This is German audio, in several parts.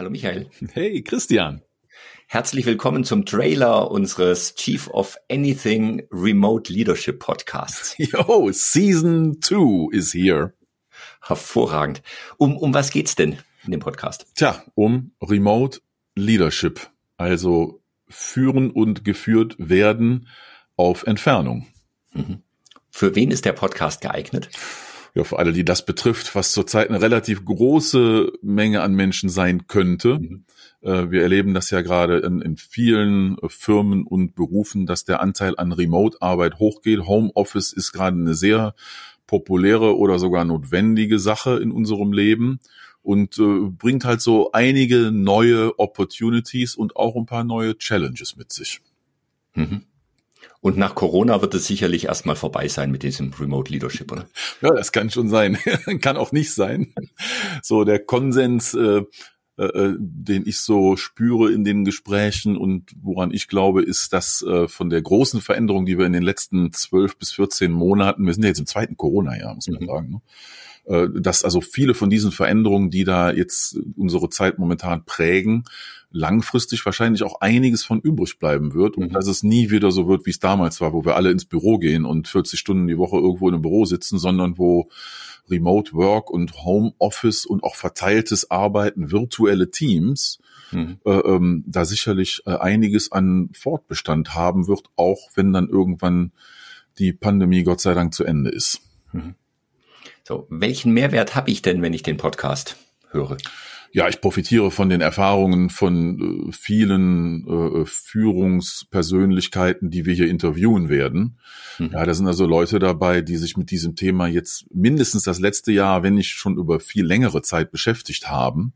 Hallo Michael. Hey Christian. Herzlich willkommen zum Trailer unseres Chief of Anything Remote Leadership Podcasts. Yo, Season 2 is here. Hervorragend. Um, um was geht's denn in dem Podcast? Tja, um Remote Leadership. Also führen und geführt werden auf Entfernung. Mhm. Für wen ist der Podcast geeignet? Ja, für alle, die das betrifft, was zurzeit eine relativ große Menge an Menschen sein könnte. Mhm. Äh, wir erleben das ja gerade in, in, vielen Firmen und Berufen, dass der Anteil an Remote-Arbeit hochgeht. Homeoffice ist gerade eine sehr populäre oder sogar notwendige Sache in unserem Leben und äh, bringt halt so einige neue Opportunities und auch ein paar neue Challenges mit sich. Mhm. Und nach Corona wird es sicherlich erstmal vorbei sein mit diesem Remote Leadership, oder? Ja, das kann schon sein. kann auch nicht sein. So der Konsens, äh, äh, äh, den ich so spüre in den Gesprächen und woran ich glaube, ist, dass äh, von der großen Veränderung, die wir in den letzten zwölf bis 14 Monaten, wir sind ja jetzt im zweiten Corona-Jahr, muss man mhm. sagen, ne? Äh, dass also viele von diesen Veränderungen, die da jetzt unsere Zeit momentan prägen, langfristig wahrscheinlich auch einiges von übrig bleiben wird und mhm. dass es nie wieder so wird, wie es damals war, wo wir alle ins Büro gehen und 40 Stunden die Woche irgendwo in einem Büro sitzen, sondern wo Remote Work und Home Office und auch verteiltes Arbeiten, virtuelle Teams, mhm. äh, ähm, da sicherlich äh, einiges an Fortbestand haben wird, auch wenn dann irgendwann die Pandemie Gott sei Dank zu Ende ist. Mhm. So, welchen Mehrwert habe ich denn, wenn ich den Podcast höre? ja, ich profitiere von den Erfahrungen von äh, vielen äh, Führungspersönlichkeiten, die wir hier interviewen werden. Mhm. Ja, da sind also Leute dabei, die sich mit diesem Thema jetzt mindestens das letzte Jahr, wenn nicht schon über viel längere Zeit beschäftigt haben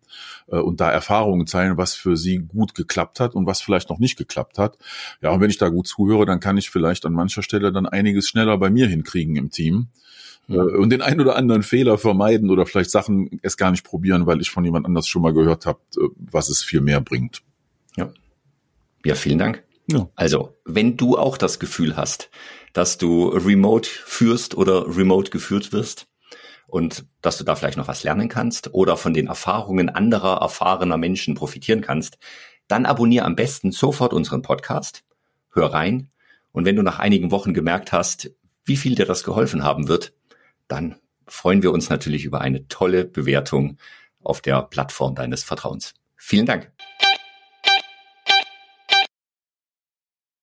äh, und da Erfahrungen zeigen, was für sie gut geklappt hat und was vielleicht noch nicht geklappt hat. Ja, und wenn ich da gut zuhöre, dann kann ich vielleicht an mancher Stelle dann einiges schneller bei mir hinkriegen im Team äh, und den ein oder anderen Fehler vermeiden oder vielleicht Sachen erst gar nicht probieren, weil ich von jemand anders schon mal gehört habe, äh, was es viel mehr bringt. Ja. Ja, vielen Dank. Ja. Also, wenn du auch das Gefühl hast, dass du remote führst oder remote geführt wirst und dass du da vielleicht noch was lernen kannst oder von den Erfahrungen anderer erfahrener Menschen profitieren kannst, dann abonniere am besten sofort unseren Podcast, hör rein und wenn du nach einigen Wochen gemerkt hast, wie viel dir das geholfen haben wird, dann freuen wir uns natürlich über eine tolle Bewertung auf der Plattform deines Vertrauens. Vielen Dank.